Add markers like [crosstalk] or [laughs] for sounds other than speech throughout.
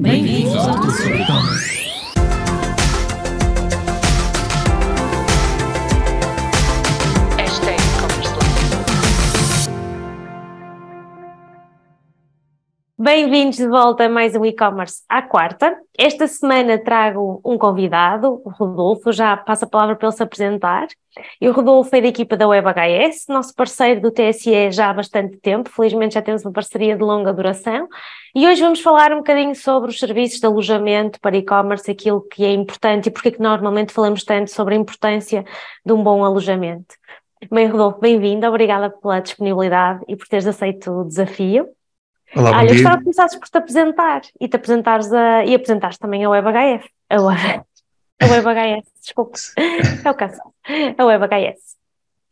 Bem-vindos ao Tudo sobre E-Commerce. Hashtag Bem-vindos de volta a mais um e-commerce à quarta. Esta semana trago um convidado, o Rodolfo, já passo a palavra para ele se apresentar. E o Rodolfo é da equipa da WebHS, nosso parceiro do TSE já há bastante tempo, felizmente já temos uma parceria de longa duração. E hoje vamos falar um bocadinho sobre os serviços de alojamento para e-commerce, aquilo que é importante e porque é que normalmente falamos tanto sobre a importância de um bom alojamento. Bem, Rodolfo, bem-vindo, obrigada pela disponibilidade e por teres aceito o desafio. Olá, bom Olha, gostava de começares por te apresentar e te apresentares a, e apresentares também a WebHF. A, Web- a WebHS, desculpe. [laughs] É o caso. A WebHS.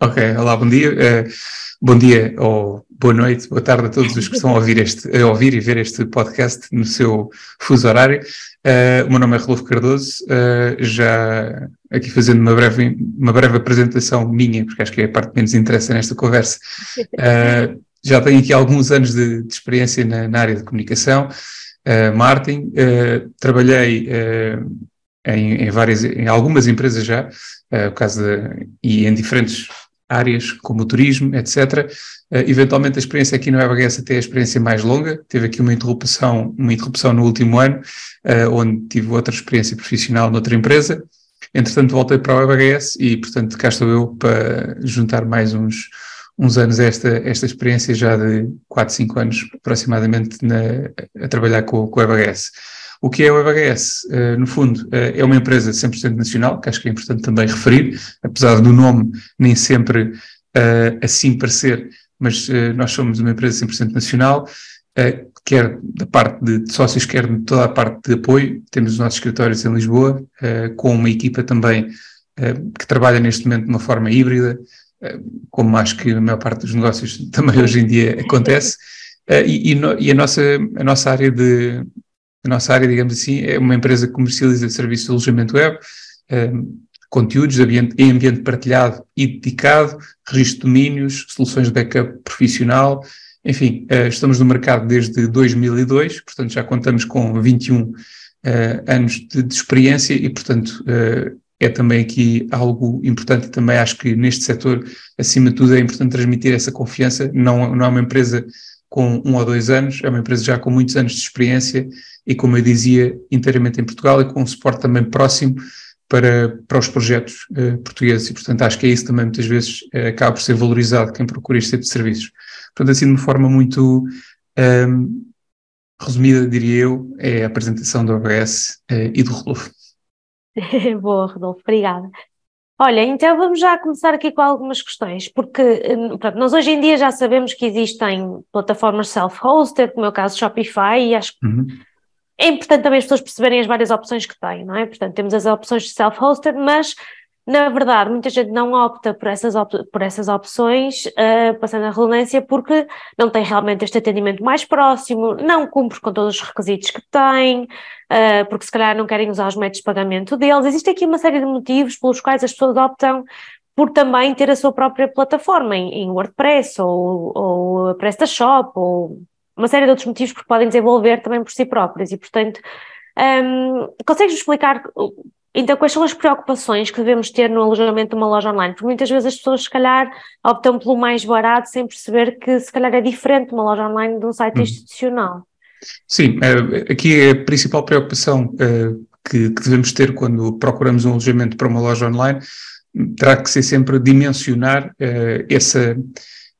Ok, olá, bom dia. Eh, bom dia ou boa noite, boa tarde a todos os que estão a ouvir, este, a ouvir e ver este podcast no seu fuso horário. Eh, o meu nome é Rodolfo Cardoso, eh, já aqui fazendo uma breve, uma breve apresentação minha, porque acho que é a parte que menos interessa nesta conversa. [laughs] Eh, já tenho aqui alguns anos de, de experiência na, na área de comunicação, eh, marketing. Eh, trabalhei eh, em, em várias, em algumas empresas já, por causa de, e em diferentes áreas, como o turismo, etc. Eh, eventualmente a experiência aqui no WebHS até é a experiência mais longa, teve aqui uma interrupção, uma interrupção no último ano, eh, onde tive outra experiência profissional noutra empresa. Entretanto, voltei para o WebHS e, portanto, cá estou eu para juntar mais uns, uns anos a esta, esta experiência já de 4, 5 anos aproximadamente na- a trabalhar com, com o WebHS. O que é o WebHS? Eh, no fundo, eh, é uma empresa 100% nacional, que acho que é importante também referir, apesar do nome nem sempre eh, assim parecer, mas nós somos uma empresa 100% nacional, quer da parte de, sócios, quer de toda a parte de apoio. Temos os nossos escritórios em Lisboa, com uma equipa também que trabalha neste momento de uma forma híbrida, como acho que a maior parte dos negócios [laughs] também hoje em dia acontece. Eh, e, e no- e a, nossa, a nossa área de, a nossa área, digamos assim, é uma empresa que comercializa serviços de alojamento web, eh, conteúdos ambiente, em ambiente partilhado e dedicado, registro de domínios, soluções de backup profissional, enfim, eh, estamos no mercado desde 2002, portanto já contamos com 21 eh, anos de, de experiência e, portanto, eh, é também aqui algo importante também acho que neste setor, acima de tudo, é importante transmitir essa confiança, não, não é uma empresa com um ou dois anos, é uma empresa já com muitos anos de experiência e, como eu dizia, inteiramente em Portugal e com um suporte também próximo para, para os projetos eh, portugueses. E, portanto, acho que é isso também, muitas vezes, eh, acaba por ser valorizado quem procura este tipo de serviços. Portanto, assim, de uma forma muito ehm, resumida, diria eu, é a apresentação do OBS eh, e do Rodolfo. [laughs] Boa, Rodolfo, obrigada. Olha, então vamos já começar aqui com algumas questões, porque hum, pronto, nós hoje em dia já sabemos que existem plataformas self-hosted, como é o caso Shopify, e acho que Uhum. é importante também as pessoas perceberem as várias opções que têm, não é? Portanto, temos as opções de self-hosted, mas na verdade muita gente não opta por essas, op- por essas opções, ah, passando a redundância, porque não tem realmente este atendimento mais próximo, não cumpre com todos os requisitos que tem, ah, porque se calhar não querem usar os métodos de pagamento deles. Existe aqui uma série de motivos pelos quais as pessoas optam por também ter a sua própria plataforma em, em WordPress ou, ou PrestaShop ou uma série de outros motivos que podem desenvolver também por si próprias e, portanto, hum, consegues explicar então quais são as preocupações que devemos ter no alojamento de uma loja online? Porque muitas vezes as pessoas, se calhar, optam pelo mais barato sem perceber que, se calhar, é diferente uma loja online de um site Hum. institucional. Sim, eh, aqui é a principal preocupação eh, que, que devemos ter quando procuramos um alojamento para uma loja online terá que ser sempre dimensionar eh, essa,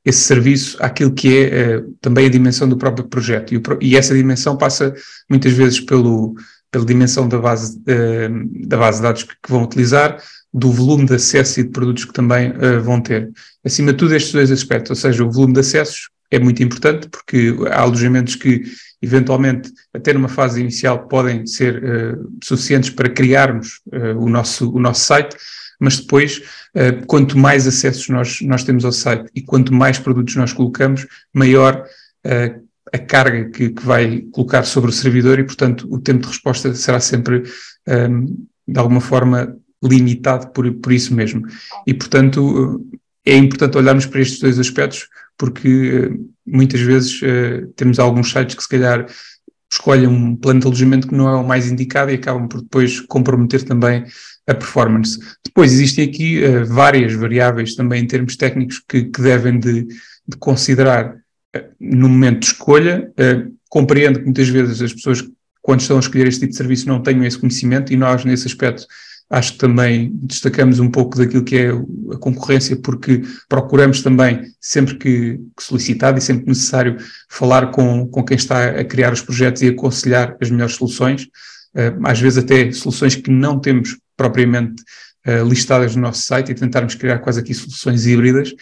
esse serviço àquilo que é também a dimensão do próprio projeto. E, o e essa dimensão passa muitas vezes pelo, pela dimensão da base, eh, da base de dados que, que vão utilizar, do volume de acesso e de produtos que também eh, vão ter. Acima de tudo, estes dois aspectos, ou seja, o volume de acessos é muito importante porque há alojamentos que eventualmente até numa fase inicial podem ser eh, suficientes para criarmos o, nosso, o nosso site, mas depois, quanto mais acessos nós, nós temos ao site e quanto mais produtos nós colocamos, maior a carga que, que vai colocar sobre o servidor e, portanto, o tempo de resposta será sempre, eh, de alguma forma, limitado por, por isso mesmo. E, portanto, eh, é importante olharmos para estes dois aspectos, porque eh, muitas vezes eh, temos alguns sites que, se calhar, escolhem um plano de alojamento que não é o mais indicado e acabam por depois comprometer também a performance. Depois existem aqui uh, várias variáveis também em termos técnicos que, que devem de, de considerar uh, no momento de escolha. Uh, compreendo que muitas vezes as pessoas, quando estão a escolher este tipo de serviço, não tenham esse conhecimento e nós, nesse aspecto, acho que também destacamos um pouco daquilo que é a concorrência, porque procuramos também, sempre que, que solicitado e sempre necessário, falar com, com quem está a criar os projetos e aconselhar as melhores soluções, às vezes até soluções que não temos propriamente listadas no nosso site e tentarmos criar quase aqui soluções híbridas,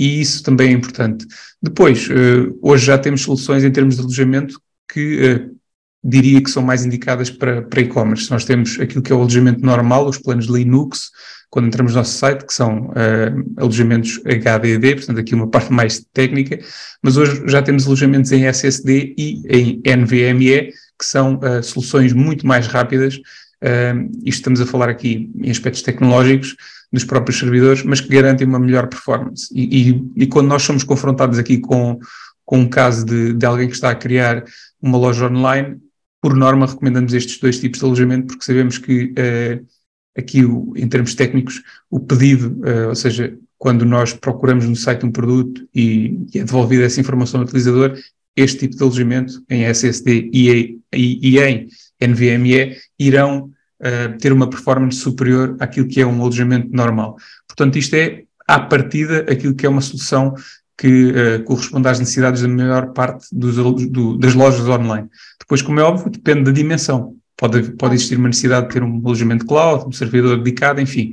e isso também é importante. Depois, uh, hoje já temos soluções em termos de alojamento que uh, diria que são mais indicadas para, para e-commerce. Nós temos aquilo que é o alojamento normal, os planos Linux, quando entramos no nosso site, que são uh, alojamentos HDD, portanto aqui uma parte mais técnica, mas hoje já temos alojamentos em SSD e em NVMe, que são uh, soluções muito mais rápidas Uh, isto estamos a falar aqui em aspectos tecnológicos dos próprios servidores, mas que garantem uma melhor performance. E, e, e quando nós somos confrontados aqui com, com um caso de, de alguém que está a criar uma loja online, por norma recomendamos estes dois tipos de alojamento, porque sabemos que uh, aqui, o, em termos técnicos, o pedido, uh, ou seja, quando nós procuramos no site um produto e, e é devolvida essa informação ao utilizador, este tipo de alojamento em SSD e, e, e em NVMe irão uh, ter uma performance superior àquilo que é um alojamento normal. Portanto, isto é, à partida, aquilo que é uma solução que uh, corresponde às necessidades da maior parte dos, do, das lojas online. Depois, como é óbvio, depende da dimensão. Pode, pode existir uma necessidade de ter um alojamento cloud, um servidor dedicado, enfim.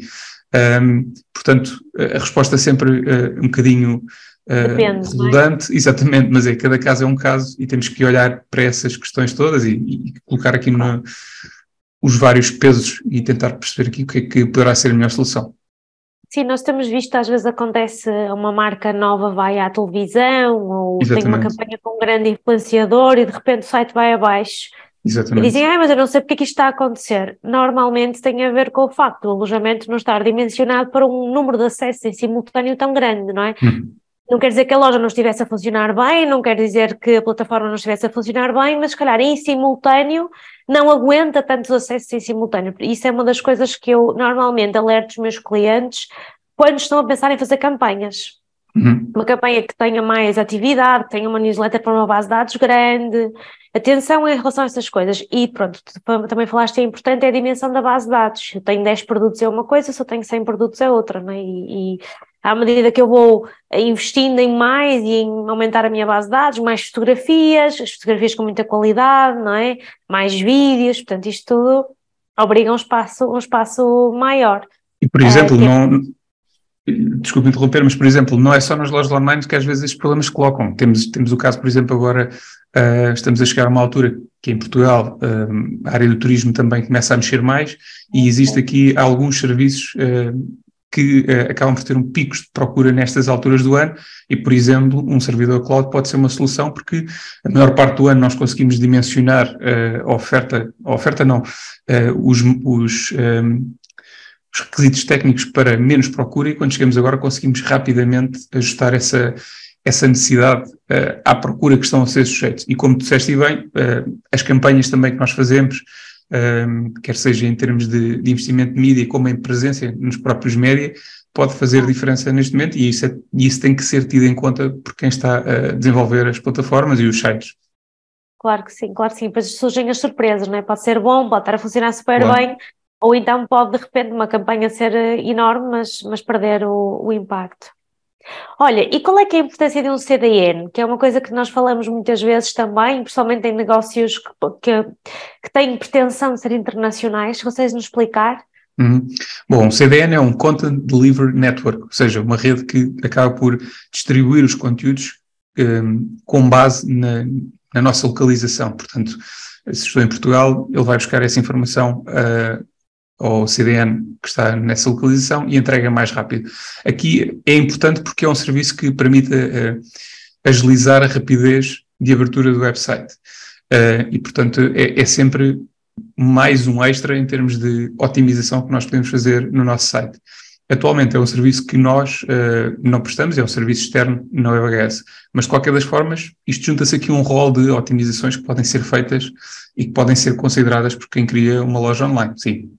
Um, portanto, a resposta é sempre uh, um bocadinho Depende, uh, redundante, é? exatamente, mas é cada caso é um caso e temos que olhar para essas questões todas e, e colocar aqui no, os vários pesos e tentar perceber aqui o que é que poderá ser a melhor solução. Sim, nós temos visto, às vezes acontece uma marca nova vai à televisão ou Exatamente. tem uma campanha com um grande influenciador e de repente o site vai abaixo. Exatamente. E dizem, ah, mas eu não sei porque é que isto está a acontecer. Normalmente tem a ver com o facto do alojamento não estar dimensionado para um número de acessos em simultâneo tão grande, não é? Uhum. Não quer dizer que a loja não estivesse a funcionar bem, não quer dizer que a plataforma não estivesse a funcionar bem, mas se calhar em simultâneo não aguenta tantos acessos em simultâneo. Isso é uma das coisas que eu normalmente alerto os meus clientes quando estão a pensar em fazer campanhas. Uhum. Uma campanha que tenha mais atividade, que tenha uma newsletter para uma base de dados grande. Atenção em relação a essas coisas. E pronto, também falaste, é importante é a dimensão da base de dados. Eu tenho 10 produtos é uma coisa, se eu tenho 100 produtos é outra, não é? E, e à medida que eu vou investindo em mais e em aumentar a minha base de dados, mais fotografias, as fotografias com muita qualidade, não é? Mais vídeos, portanto, isto tudo obriga um espaço, um espaço maior. E, por exemplo, é, não, desculpe interromper, mas, por exemplo, não é só nas lojas online que às vezes estes problemas se colocam. Temos, temos o caso, por exemplo, agora uh, estamos a chegar a uma altura que em Portugal uh, a área do turismo também começa a mexer mais e existe aqui alguns serviços uh, que uh, acabam por ter um picos de procura nestas alturas do ano e, por exemplo, um servidor cloud pode ser uma solução porque a maior parte do ano nós conseguimos dimensionar uh, a oferta, a oferta não, uh, os, os, um, os, requisitos técnicos para menos procura e quando chegamos agora conseguimos rapidamente ajustar essa, essa necessidade à procura que estão a ser sujeitos. E como disseste bem, as campanhas também que nós fazemos um, quer seja em termos de, de, investimento de mídia, como em presença nos próprios média, pode fazer diferença neste momento e isso, é, isso tem que ser tido em conta por quem está a desenvolver as plataformas e os sites. Claro que sim, claro que sim. Depois surgem as surpresas, não é? Pode ser bom, pode estar a funcionar super claro. bem, ou então pode de repente uma campanha ser eh, enorme, mas, mas perder o, o impacto. Olha, e qual é que é a importância de um CDN? Que é uma coisa que nós falamos muitas vezes também, principalmente em negócios que, que, que têm pretensão de ser internacionais. Consegues nos explicar? Uhum. Bom, o CDN é um Content Delivery Network, ou seja, uma rede que acaba por distribuir os conteúdos um, com base na, na, nossa localização. Portanto, se estou em Portugal, ele vai buscar essa informação uh, ao CDN que está nessa localização e entrega mais rápido. Aqui é importante porque é um serviço que permite uh, agilizar a rapidez de abertura do website. Uh, e, portanto, é, é, sempre mais um extra em termos de otimização que nós podemos fazer no nosso site. atualmente é um serviço que nós uh, não prestamos, é um serviço externo na WebHS. Mas, de qualquer das formas, isto junta-se aqui um rol de otimizações que podem ser feitas e que podem ser consideradas por quem cria uma loja online, sim.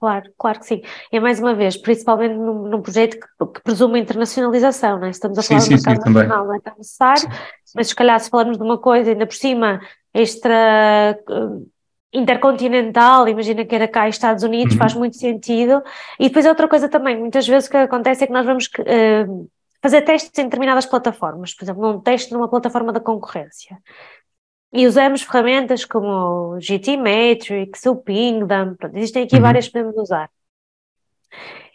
Claro, claro que sim. E mais uma vez, principalmente num, num projeto que, que, presume internacionalização, não é? Estamos a falar sim, de um mercado nacional, não é tão necessário, mas se calhar se falarmos de uma coisa ainda por cima extra uh, intercontinental, imagina que era cá Estados Unidos, uhum. faz muito sentido. E depois outra coisa também, muitas vezes o que acontece é que nós vamos uh, fazer testes em determinadas plataformas, por exemplo, num teste numa plataforma da concorrência. E usamos ferramentas como o GT Matrix, o Pingdom, existem aqui uhum. várias que podemos usar.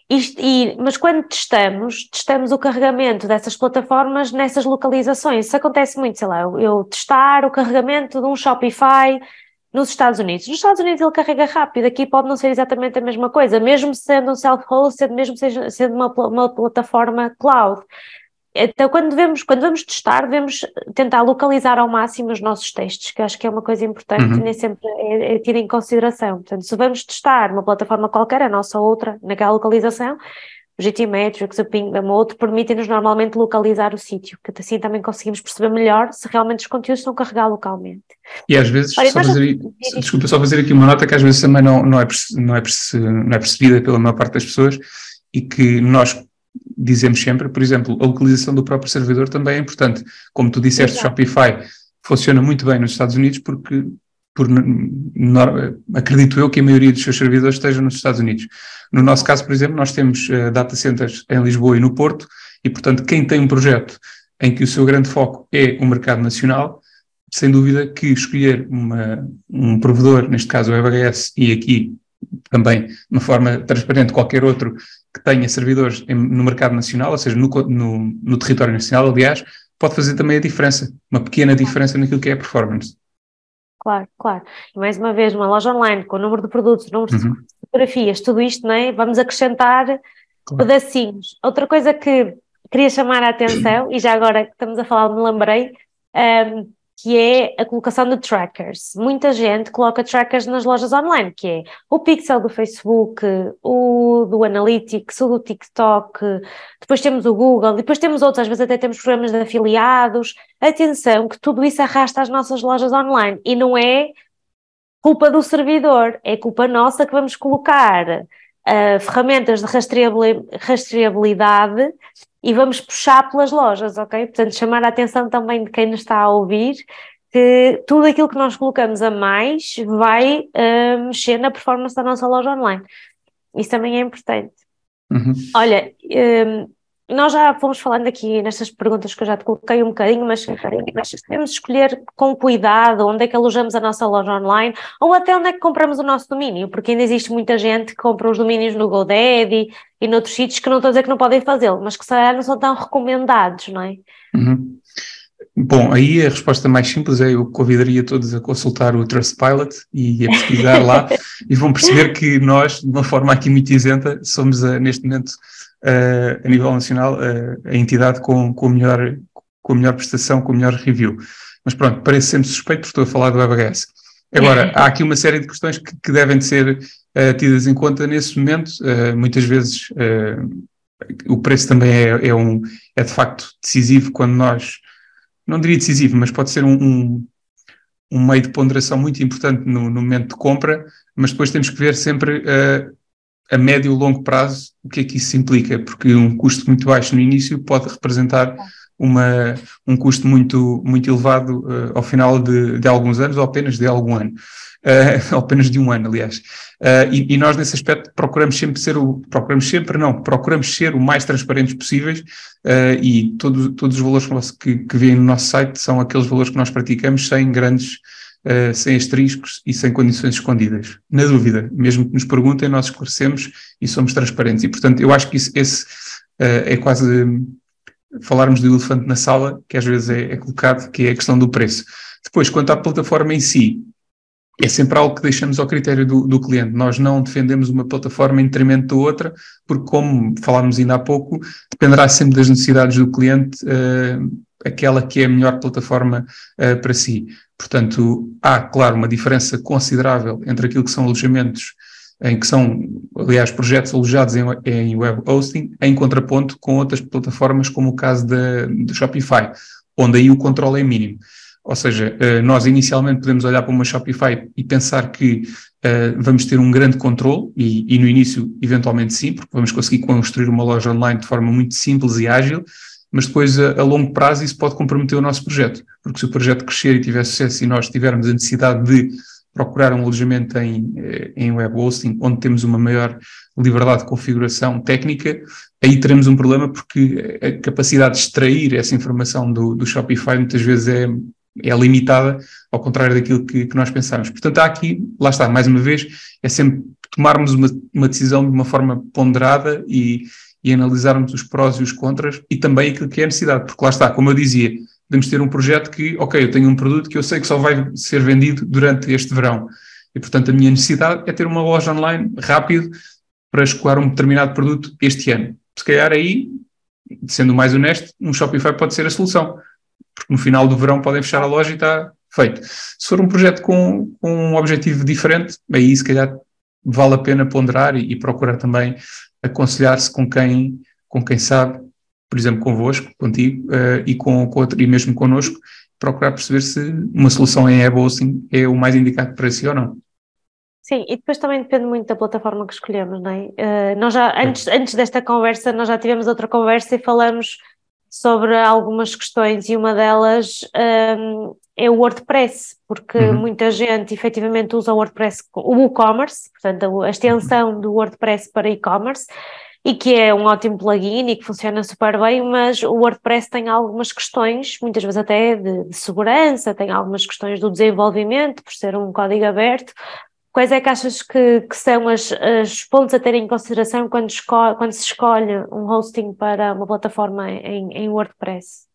Isto, e, mas quando testamos, testamos o carregamento dessas plataformas nessas localizações. Isso acontece muito, sei lá, eu, eu testar o carregamento de um Shopify nos Estados Unidos. Nos Estados Unidos ele carrega rápido, aqui pode não ser exatamente a mesma coisa, mesmo sendo um self-hosted, mesmo sendo uma, uma plataforma cloud. Então, quando, devemos, quando vamos testar, devemos tentar localizar ao máximo os nossos testes, que acho que é uma coisa importante uhum. nem sempre é, é tida em consideração. Portanto, se vamos testar uma plataforma qualquer, a nossa outra, naquela localização, o GT Metrics, o Ping, o outro, permitem-nos normalmente localizar o sítio, que assim também conseguimos perceber melhor se realmente os conteúdos estão a carregar localmente. E às vezes, Olha, só fazer, já... desculpa, só fazer aqui uma nota que às vezes também não, não, é, não, é, não é percebida pela maior parte das pessoas e que nós dizemos sempre, por exemplo, a localização do próprio servidor também é importante. Como tu disseste, Exato. Shopify funciona muito bem nos Estados Unidos porque, por, no, acredito eu que a maioria dos seus servidores estejam nos Estados Unidos. No nosso caso, por exemplo, nós temos uh, data centers em Lisboa e no Porto e, portanto, quem tem um projeto em que o seu grande foco é o mercado nacional, sem dúvida que escolher uma, um provedor, neste caso o EBHS, e aqui também de uma forma transparente qualquer outro que tenha servidores em, no mercado nacional, ou seja, no, no, no, território nacional, aliás, pode fazer também a diferença, uma pequena diferença naquilo que é a performance. Claro, claro. E mais uma vez, uma loja online com o número de produtos, número uhum. de fotografias, tudo isto, não é? Vamos acrescentar claro. pedacinhos. Outra coisa que queria chamar a atenção, e já agora que estamos a falar, me lembrei, um, que é a colocação de trackers. Muita gente coloca trackers nas lojas online, que é o pixel do Facebook, o do Analytics, o do TikTok, depois temos o Google, depois temos outros, às vezes até temos programas de afiliados. Atenção que tudo isso arrasta as nossas lojas online e não é culpa do servidor, é culpa nossa que vamos colocar uh, ferramentas de rastreabilidade e vamos puxar pelas lojas, ok? Portanto, chamar a atenção também de quem nos está a ouvir que tudo aquilo que nós colocamos a mais vai uh, mexer na performance da nossa loja online. Isso também é importante. Uhum. Olha, um, nós já fomos falando aqui nestas perguntas que eu já te coloquei um bocadinho, mas, mas devemos escolher com cuidado onde é que alojamos a nossa loja online ou até onde é que compramos o nosso domínio, porque ainda existe muita gente que compra os domínios no GoDaddy e noutros sítios que não estou a dizer que não podem fazê-lo, mas que se calhar não são tão recomendados, não é? Uhum. Bom, aí a resposta mais simples é eu convidaria todos a consultar o Trustpilot e a pesquisar lá [laughs] e vão perceber que nós, de uma forma aqui muito isenta, somos a, neste momento a nível nacional, uh, a entidade com, com, a melhor, com a melhor prestação, com a melhor review. Mas pronto, parece sempre suspeito porque estou a falar do WebHS. Agora, há aqui uma série de questões que, que devem ser uh, tidas em conta nesse momento. muitas vezes o preço também é, é, um, é de facto decisivo quando nós, não diria decisivo, mas pode ser um, um, um meio de ponderação muito importante no, no, momento de compra, mas depois temos que ver sempre uh, a médio e longo prazo, o que é que isso implica? Porque um custo muito baixo no início pode representar uma, um custo muito, muito elevado uh, ao final de, de, alguns anos ou apenas de algum ano, [laughs] uh, apenas de um ano, aliás. Uh, e, e, nós, nesse aspecto, procuramos sempre ser o, procuramos sempre, não, procuramos ser o mais transparentes possíveis e todo, todos os valores que, que vêm no nosso site são aqueles valores que nós praticamos sem grandes uh, sem asteriscos e sem condições escondidas. Na dúvida, mesmo que nos perguntem, nós esclarecemos e somos transparentes. E, portanto, eu acho que isso, esse uh, é quase um, falarmos do elefante na sala, que às vezes é, é colocado, que é a questão do preço. Depois, quanto à plataforma em si, é sempre algo que deixamos ao critério do, do, cliente. Nós não defendemos uma plataforma em detrimento da outra, porque, como falámos ainda há pouco, dependerá sempre das necessidades do cliente uh, aquela que é a melhor plataforma uh, para si. Portanto, há, claro, uma diferença considerável entre aquilo que são alojamentos em que são, aliás, projetos alojados em, em web hosting, em contraponto com outras plataformas, como o caso da, do Shopify, onde aí o controle é mínimo. Ou seja, uh, nós inicialmente podemos olhar para uma Shopify e pensar que uh, vamos ter um grande controle, e, e, no início, eventualmente sim, porque vamos conseguir construir uma loja online de forma muito simples e ágil, mas depois a, a, longo prazo isso pode comprometer o nosso projeto, porque se o projeto crescer e tiver sucesso e nós tivermos a necessidade de procurar um alojamento em, eh, em web hosting, onde temos uma maior liberdade de configuração técnica, aí teremos um problema porque a capacidade de extrair essa informação do, do Shopify muitas vezes é, é limitada, ao contrário daquilo que, que, nós pensamos. Portanto, há aqui, lá está, mais uma vez, é sempre tomarmos uma, uma decisão de uma forma ponderada e, e analisarmos os prós e os contras e também aquilo que é necessidade, porque lá está, como eu dizia, podemos ter um projeto que, ok, eu tenho um produto que eu sei que só vai ser vendido durante este verão. E, portanto, a minha necessidade é ter uma loja online rápido para escoar um determinado produto este ano. Se calhar aí, sendo mais honesto, um Shopify pode ser a solução. Porque no final do verão podem fechar a loja e está feito. Se for um projeto com, com um objetivo diferente, aí se calhar vale a pena ponderar e, e procurar também aconselhar-se com quem, com quem sabe, por exemplo, convosco, contigo, uh, e, com, com outro, e mesmo connosco, procurar perceber se uma solução em web hosting é o mais indicado para si ou não. Sim, e depois também depende muito da plataforma que escolhemos, não é? Uh, nós já, antes, antes desta conversa, nós já tivemos outra conversa e falamos sobre algumas questões e uma delas um, é o WordPress, porque uhum. muita gente efetivamente usa o WordPress, o WooCommerce, portanto a extensão do WordPress para e-commerce, e que é um ótimo plugin e que funciona super bem, mas o WordPress tem algumas questões, muitas vezes até de, de segurança, tem algumas questões do desenvolvimento, por ser um código aberto. Quais é que achas que, que são as, as, pontos a ter em consideração quando, quando, se escolhe um hosting para uma plataforma em, em WordPress?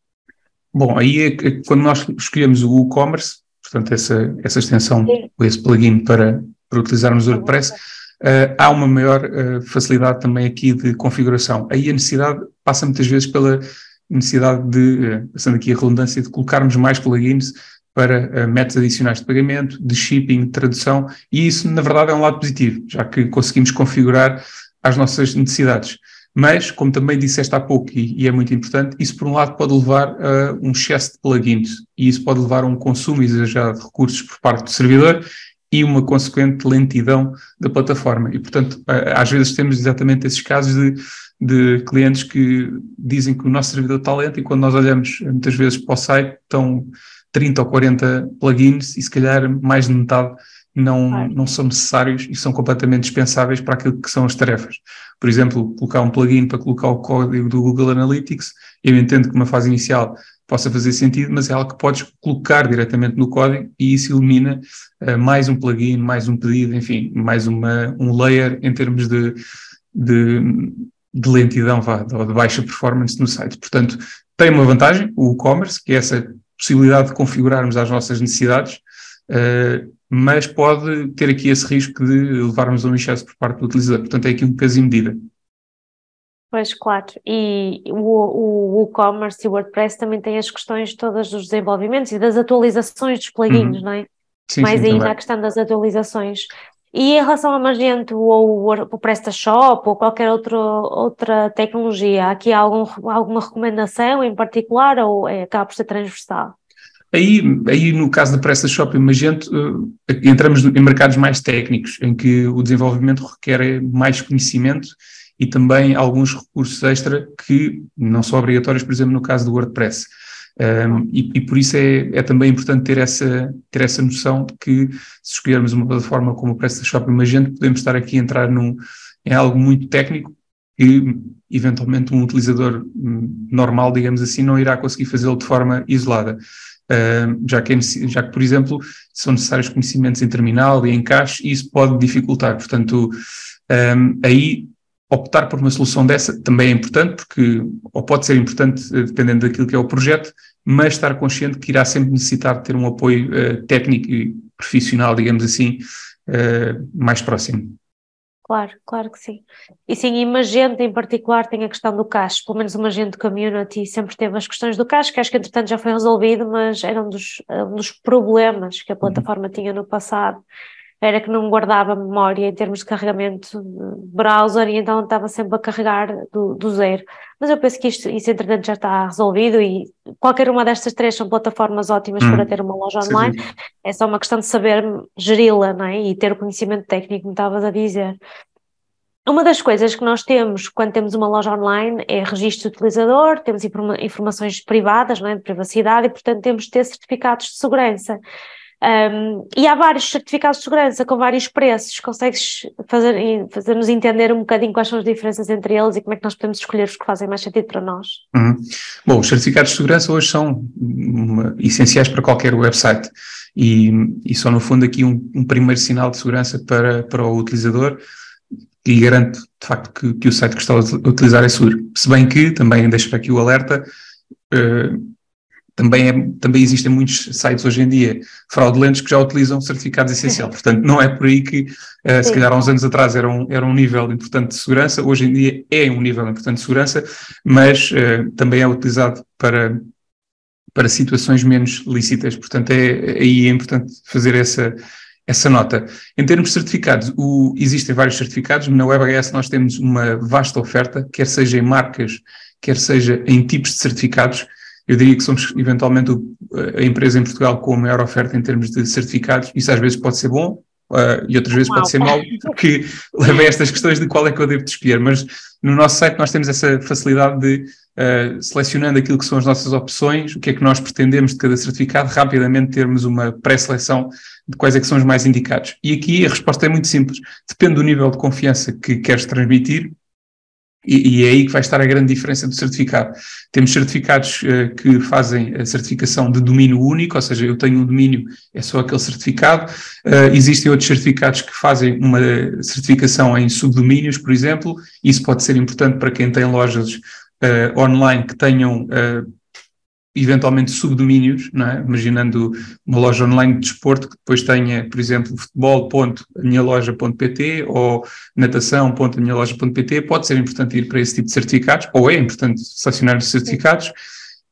Bom, aí é quando nós escolhemos o WooCommerce, portanto, essa, essa extensão, Sim. esse plugin para, para utilizarmos o WordPress, uh, há uma maior uh, facilidade também aqui de configuração. Aí a necessidade passa muitas vezes pela necessidade de, uh, passando aqui a redundância, de colocarmos mais plugins para uh, métodos adicionais de pagamento, de shipping, de tradução, e isso, na verdade, é um lado positivo, já que conseguimos configurar as nossas necessidades. Mas, como também disseste há pouco, e, e, é muito importante, isso por um lado pode levar a um excesso de plugins e isso pode levar a um consumo exagerado de recursos por parte do servidor e uma consequente lentidão da plataforma. E, portanto, às vezes temos exatamente esses casos de, de clientes que dizem que o nosso servidor está lento e quando nós olhamos muitas vezes para o site estão 30 ou 40 plugins e se calhar mais de metade não, não são necessários e são completamente dispensáveis para aquilo que são as tarefas. Por exemplo, colocar um plugin para colocar o código do Google Analytics, eu entendo que uma fase inicial possa fazer sentido, mas é algo que podes colocar diretamente no código e isso elimina uh, mais um plugin, mais um pedido, enfim, mais uma, um layer em termos de, de, de lentidão, vá, ou de baixa performance no site. Portanto, tem uma vantagem, o e-commerce, que é essa possibilidade de configurarmos as nossas necessidades, uh, mas pode ter aqui esse risco de levarmos a um excesso por parte do utilizador. Portanto, é aqui um peso e medida. Pois, claro. E o e-commerce e o WordPress também têm as questões todas dos desenvolvimentos e das atualizações dos plugins, uhum. não é? Sim, Mais sim, ainda também. a questão das atualizações. E em relação ao Magento ou o PrestaShop ou qualquer outro, outra tecnologia, há aqui algum, alguma recomendação em particular ou é, acaba por ser transversal? Aí, aí no caso da PrestaShop e Magento, uh, entramos em mercados mais técnicos, em que o desenvolvimento requer mais conhecimento e também alguns recursos extra que não são obrigatórios, por exemplo, no caso do WordPress. Um, e, e, por isso é, é, também importante ter essa, ter essa noção de que se escolhermos uma plataforma como o PrestaShop e Magento, podemos estar aqui a entrar num, em algo muito técnico que eventualmente um utilizador hum, normal, digamos assim, não irá conseguir fazê-lo de forma isolada. Uh, já, que é, já que, por exemplo, são necessários conhecimentos em terminal e em cache, e isso pode dificultar. Portanto, um, aí optar por uma solução dessa também é importante, porque, ou pode ser importante eh, dependendo daquilo que é o projeto, mas estar consciente que irá sempre necessitar de ter um apoio uh, técnico e profissional, digamos assim, uh, mais próximo. Claro, claro que sim. E sim, e Magento em particular tem a questão do cache, pelo menos o Magento Community sempre teve as questões do cache, que acho que entretanto já foi resolvido, mas era um dos, um dos problemas que a uhum. plataforma uhum. tinha no passado era que não guardava memória em termos de carregamento de browser e então estava sempre a carregar do, do zero. Mas eu penso que isto, isso entretanto já está resolvido e qualquer uma destas três são plataformas ótimas Hum, para ter uma loja online, Sim, é só uma questão de saber geri-la, não é? E ter o conhecimento técnico, como estavas a dizer. Uma das coisas que nós temos quando temos uma loja online é registro de utilizador, temos informa- informações privadas, não é, de privacidade, e portanto temos de ter certificados de segurança. Um, e há vários certificados de segurança com vários preços. Consegues fazer, fazer-nos entender um bocadinho quais são as diferenças entre eles e como é que nós podemos escolher os que fazem mais sentido para nós? Uhum. Bom, os certificados de segurança hoje são essenciais para qualquer website e, e são, no fundo, aqui um, um primeiro sinal de segurança para, para o utilizador e garante, de facto, que, que o site que está a utilizar é seguro. Se bem que, também deixo aqui o alerta, eh, também, é, também existem muitos sites hoje em dia fraudulentos que já utilizam certificados essencial. Portanto, não é por aí que, eh, se calhar há uns anos atrás era um, era um nível importante de segurança, hoje em dia é um nível importante de segurança, mas eh, também é utilizado para, para situações menos lícitas. Portanto, é, aí é importante fazer essa, essa nota. Em termos de certificados, o- existem vários certificados. Na WebAS nós temos uma vasta oferta, quer seja em marcas, quer seja em tipos de certificados. Eu diria que somos eventualmente a empresa em Portugal com a maior oferta em termos de certificados. Isso às vezes pode ser bom, ah, e outras vezes pode ser mau, [laughs] porque leva a estas questões de qual é que eu devo de escolher. Mas no nosso site nós temos essa facilidade de, ah, selecionando aquilo que são as nossas opções, o que é que nós pretendemos de cada certificado, rapidamente termos uma pré-seleção de quais é que são os mais indicados. E aqui a resposta é muito simples. Depende do nível de confiança que queres transmitir e, e é aí que vai estar a grande diferença do certificado. Temos certificados eh, que fazem a certificação de domínio único, ou seja, eu tenho um domínio, é só aquele certificado. Eh, existem outros certificados que fazem uma certificação em subdomínios, por exemplo. Isso pode ser importante para quem tem lojas eh, online que tenham eventualmente subdomínios, é? imaginando uma loja online de desporto que depois tenha, por exemplo, futebol.minhaloja.pt ou natação.minhaloja.pt, pode ser importante ir para esse tipo de certificados, ou é importante selecionar os certificados.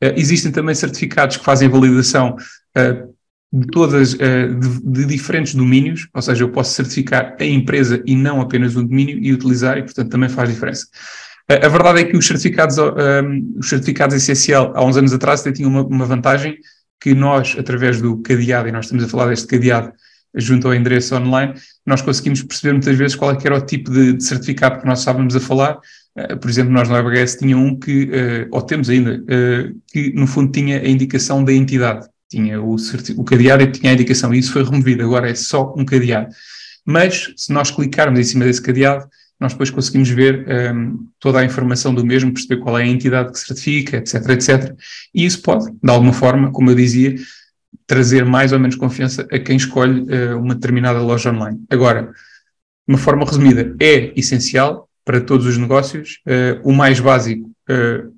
Eh, existem também certificados que fazem validação eh, de todas, eh, de, de diferentes domínios, ou seja, eu posso certificar a empresa e não apenas um domínio e utilizar, e portanto também faz diferença. A verdade é que os certificados, um, os certificados essencial, há uns anos atrás, até tinham uma, uma vantagem que nós, através do cadeado, e nós estamos a falar deste cadeado junto ao endereço online, nós conseguimos perceber muitas vezes qual é que era o tipo de, de certificado que nós estávamos a falar. Uh, por exemplo, nós no WebHS tinha um que, uh, ou temos ainda, uh, que no fundo tinha a indicação da entidade. Tinha o, o cadeado e tinha a indicação, e isso foi removido, agora é só um cadeado. Mas, se nós clicarmos em cima desse cadeado, nós depois conseguimos ver um, toda a informação do mesmo, perceber qual é a entidade que certifica, etc, etc. E isso pode, de alguma forma, como eu dizia, trazer mais ou menos confiança a quem escolhe uh, uma determinada loja online. Agora, de uma forma resumida, é essencial para todos os negócios. Uh, o mais básico uh,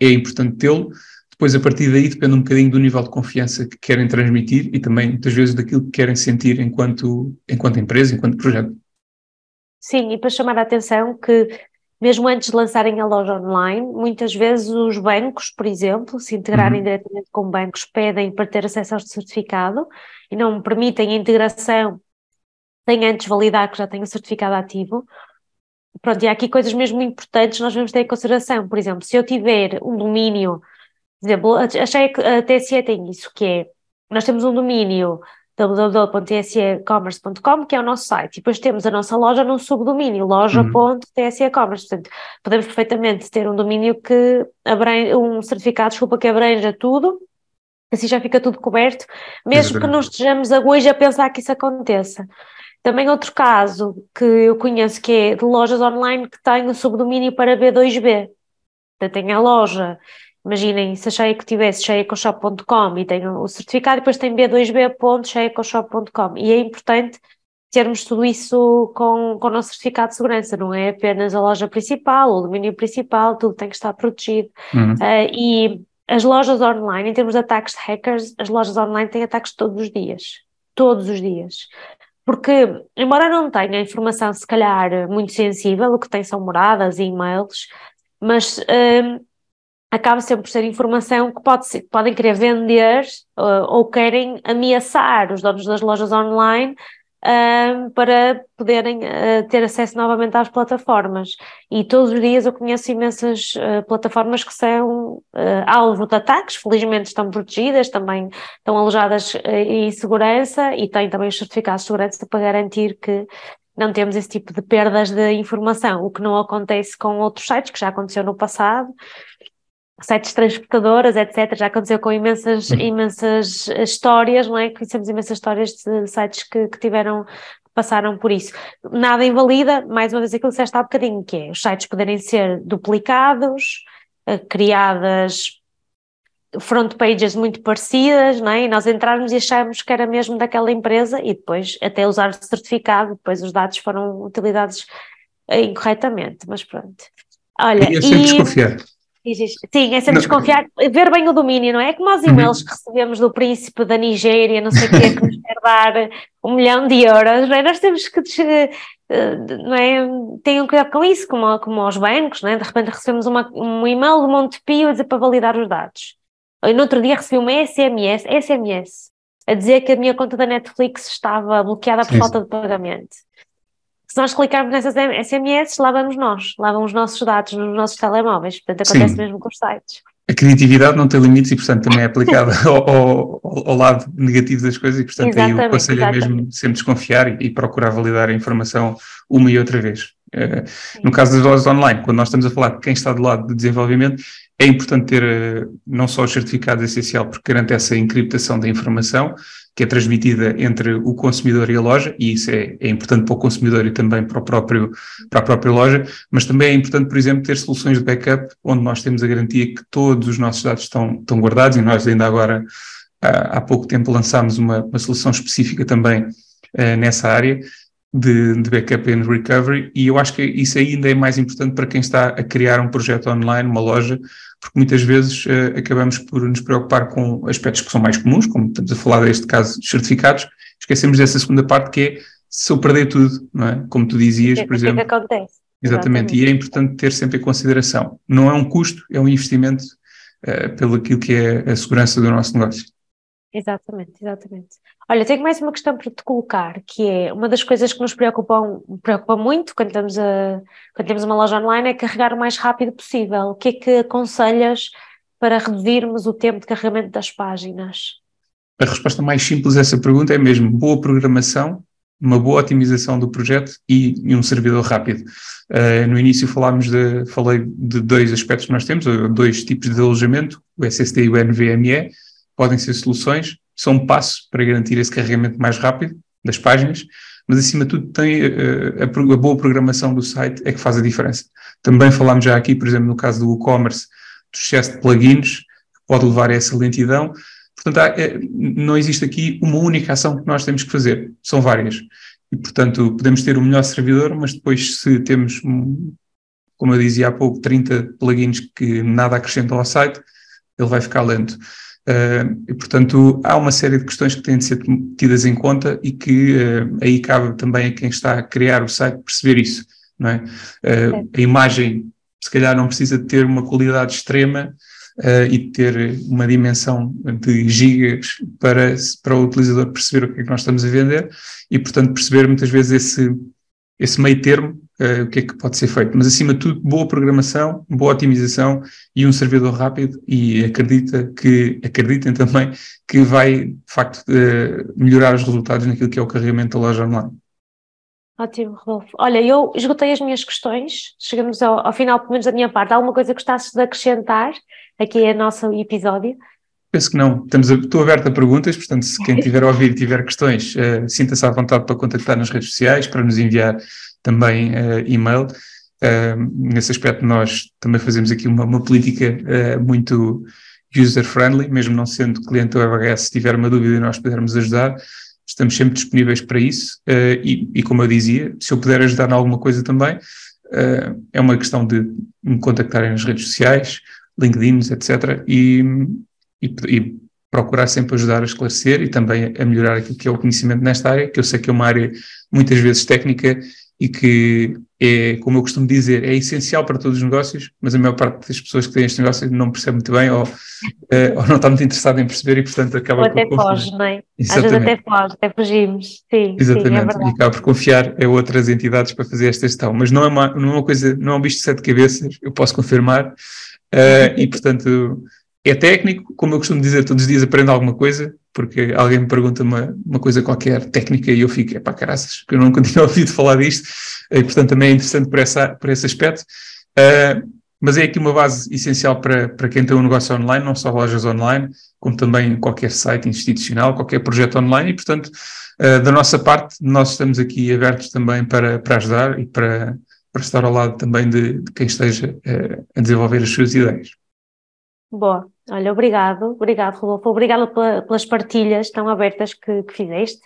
é importante tê-lo. Depois, a partir daí, depende um bocadinho do nível de confiança que querem transmitir e também, muitas vezes, daquilo que querem sentir enquanto, enquanto empresa, enquanto projeto. Sim, e para chamar a atenção que mesmo antes de lançarem a loja online, muitas vezes os bancos, por exemplo, se integrarem uhum. diretamente com bancos, pedem para ter acesso ao certificado e não permitem a integração sem antes validar que já tem o certificado ativo. Pronto, e há aqui coisas mesmo importantes que nós devemos ter em consideração. Por exemplo, se eu tiver um domínio, por exemplo, achei que a TSE tem isso, que é, nós temos um domínio www.tsecommerce.com, que é o nosso site, e depois temos a nossa loja num subdomínio, loja.tsecommerce, portanto, podemos perfeitamente ter um domínio que abrange, um certificado, desculpa, que abranja tudo, assim já fica tudo coberto, mesmo que não estejamos a hoje a pensar que isso aconteça. Também outro caso que eu conheço que é de lojas online que tem o subdomínio para B2B, portanto tem a loja Imaginem, se a Cheia que tivesse cheiacoshop.com e tem o certificado, depois tem b2b.cheiacoshop.com e é importante termos tudo isso com, com o nosso certificado de segurança, não é apenas a loja principal, o domínio principal, tudo tem que estar protegido. Uhum. Uh, e as lojas online, em termos de ataques de hackers, as lojas online têm ataques todos os dias, todos os dias. Porque, embora não tenha informação, se calhar, muito sensível, o que tem são moradas e e-mails, mas... Uh, acaba sempre por ser informação que pode ser, podem querer vender uh, ou querem ameaçar os donos das lojas online uh, para poderem uh, ter acesso novamente às plataformas. E todos os dias eu conheço imensas uh, plataformas que são alvo de ataques, felizmente estão protegidas, também estão alojadas em segurança e têm também os certificados de segurança para garantir que não temos esse tipo de perdas de informação, o que não acontece com outros sites, que já aconteceu no passado, sites transportadoras, etc. Já aconteceu com imensas, uhum. imensas histórias, não é? Conhecemos imensas histórias de sites que, que tiveram passaram por isso. Nada invalida, mais uma vez aquilo que disseste há bocadinho, que é os sites poderem ser duplicados, eh, criadas front pages muito parecidas, não é? E nós entrarmos e acharmos que era mesmo daquela empresa e depois até usar o certificado, depois os dados foram utilizados eh, incorretamente, mas pronto. Olha, e Sim, é sempre desconfiar, ver bem o domínio, não é? Como os uhum. e-mails que recebemos do príncipe da Nigéria, não sei o quê, que nos quer dar um milhão de euros, não é? Nós temos que, eh, não é? Tenham cuidado com isso, como, como aos bancos, não é? De repente recebemos uma, um e-mail do Montepio a dizer para validar os dados. E no outro dia recebi uma SMS, SMS, a dizer que a minha conta da Netflix estava bloqueada por Sim. falta de pagamento se nós clicarmos nessas SMS, lá vamos nós, lá vão os nossos dados nos nossos telemóveis. Portanto, acontece Sim. mesmo com os sites. A criatividade não tem limites e, portanto, também é aplicada [laughs] ao, ao, ao, lado negativo das coisas e, portanto, exatamente, aí o conselho exatamente. é mesmo sempre desconfiar e, e, procurar validar a informação uma e outra vez. Uh, no caso das lojas online, quando nós estamos a falar de quem está do lado de desenvolvimento, é importante ter uh, não só o certificado essencial, porque garante essa encriptação da informação, que é transmitida entre o consumidor e a loja, e isso é, é, importante para o consumidor e também para, o próprio, para a própria loja, mas também é importante, por exemplo, ter soluções de backup, onde nós temos a garantia que todos os nossos dados estão, estão guardados, e nós ainda agora, há, há pouco tempo, lançámos uma, uma solução específica também uh, nessa área, de, de, backup and recovery, e eu acho que isso ainda é mais importante para quem está a criar um projeto online, uma loja, porque muitas vezes uh, acabamos por nos preocupar com aspectos que são mais comuns, como estamos a falar deste caso dos certificados, esquecemos dessa segunda parte que é se eu perder tudo, não é? Como tu dizias, por exemplo. O que acontece? Exatamente, Exatamente, e é importante ter sempre em consideração. Não é um custo, é um investimento uh, pelo aquilo que é a segurança do nosso negócio. Exatamente, exatamente. Olha, tenho mais uma questão para te colocar, que é uma das coisas que nos preocupam, preocupa muito quando, estamos a, quando temos uma loja online é carregar o mais rápido possível. O que é que aconselhas para reduzirmos o tempo de carregamento das páginas? A resposta mais simples a essa pergunta é mesmo boa programação, uma boa otimização do projeto e, e um servidor rápido. Uh, no início falámos de, falei de dois aspectos que nós temos, dois tipos de alojamento, o SSD e o NVMe, podem ser soluções, são um passo para garantir esse carregamento mais rápido das páginas, mas acima de tudo tem uh, a, a, boa programação do site é que faz a diferença. Também falámos já aqui, por exemplo, no caso do e-commerce, do excesso de plugins, que pode levar a essa lentidão. Portanto, há, é, não existe aqui uma única ação que nós temos que fazer, são várias. E, portanto, podemos ter o melhor servidor, mas depois, se temos, como eu dizia há pouco, 30 plugins que nada acrescentam ao site, ele vai ficar lento. Uh, e, portanto, há uma série de questões que têm de ser tidas em conta e que uh, aí cabe também a quem está a criar o site perceber isso. Não é? Uh, a imagem, se calhar, não precisa de ter uma qualidade extrema e de ter uma dimensão de gigas para, para o utilizador perceber o que é que nós estamos a vender e, portanto, perceber muitas vezes esse, esse meio termo uh, o que é que pode ser feito. Mas, acima de tudo, boa programação, boa otimização e um servidor rápido e acredita que, acreditem também que vai, de facto, uh, melhorar os resultados naquilo que é o carregamento da loja online. Ótimo, Rodolfo. Olha, eu esgotei as minhas questões, chegamos ao, ao final, pelo menos da minha parte. Há alguma coisa que gostasses de acrescentar aqui ao nosso episódio? Penso que não. Estamos a, estou aberto a perguntas, portanto, se quem [laughs] tiver a ouvir e tiver questões, uh, sinta-se à vontade para contactar nas redes sociais, para nos enviar também uh, e-mail. Uh, nesse aspecto, nós também fazemos aqui uma, uma política uh, muito user-friendly, mesmo não sendo cliente do EVHS, se tiver uma dúvida e nós pudermos ajudar, estamos sempre disponíveis para isso. E, e, como eu dizia, se eu puder ajudar em alguma coisa também, é uma questão de me contactarem nas redes sociais, LinkedIn, etc. E, e, e procurar sempre ajudar a esclarecer e também a melhorar aquilo que é o conhecimento nesta área, que eu sei que é uma área muitas vezes técnica e que é, como eu costumo dizer, é essencial para todos os negócios, mas a maior parte das pessoas que têm este negócio não percebe muito bem ou, uh, [laughs] ou não está muito interessada em perceber e, portanto, acaba Ou por até confiar. foge, não é? Às vezes Exatamente. até foge, até fugimos. Sim, sim, é Exatamente, e acaba por confiar a outras entidades para fazer esta gestão. Mas não é uma, não é uma coisa, não é um bicho de sete cabeças, eu posso confirmar, uh, e portanto é técnico, como eu costumo dizer, todos os dias aprendo alguma coisa, porque alguém me pergunta uma, uma coisa qualquer técnica e eu fico, é pá, caraças, que eu nunca [laughs] tinha ouvido falar disto, e portanto também é interessante por, essa, por esse aspecto. Uh, mas é aqui uma base essencial para, para quem tem um negócio online, não só lojas online, como também qualquer site institucional, qualquer projeto online, e portanto, uh, da nossa parte, nós estamos aqui abertos também para, para ajudar e para, para estar ao lado também de, de quem esteja uh, a desenvolver as suas ideias. Boa, olha, obrigado, obrigado, Rodolfo, obrigado pela, pelas partilhas tão abertas que, que fizeste.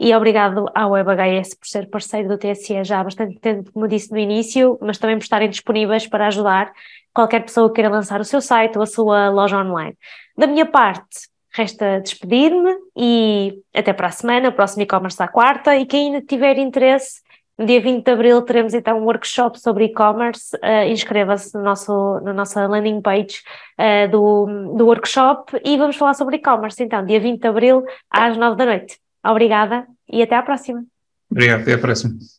E obrigado à WebHS por ser parceiro do TSE já há bastante tempo, como disse no início, mas também por estarem disponíveis para ajudar qualquer pessoa que queira lançar o seu site ou a sua loja online. Da minha parte, resta despedir-me e até para a semana, o próximo e-commerce à quarta, e quem ainda tiver interesse, no dia 20 de abril teremos então um workshop sobre e-commerce, uh, inscreva-se no nosso, na nossa landing page uh, do, do workshop e vamos falar sobre e-commerce então, dia 20 de abril às 9 da noite. Obrigada e até à próxima. Obrigado, até à próxima.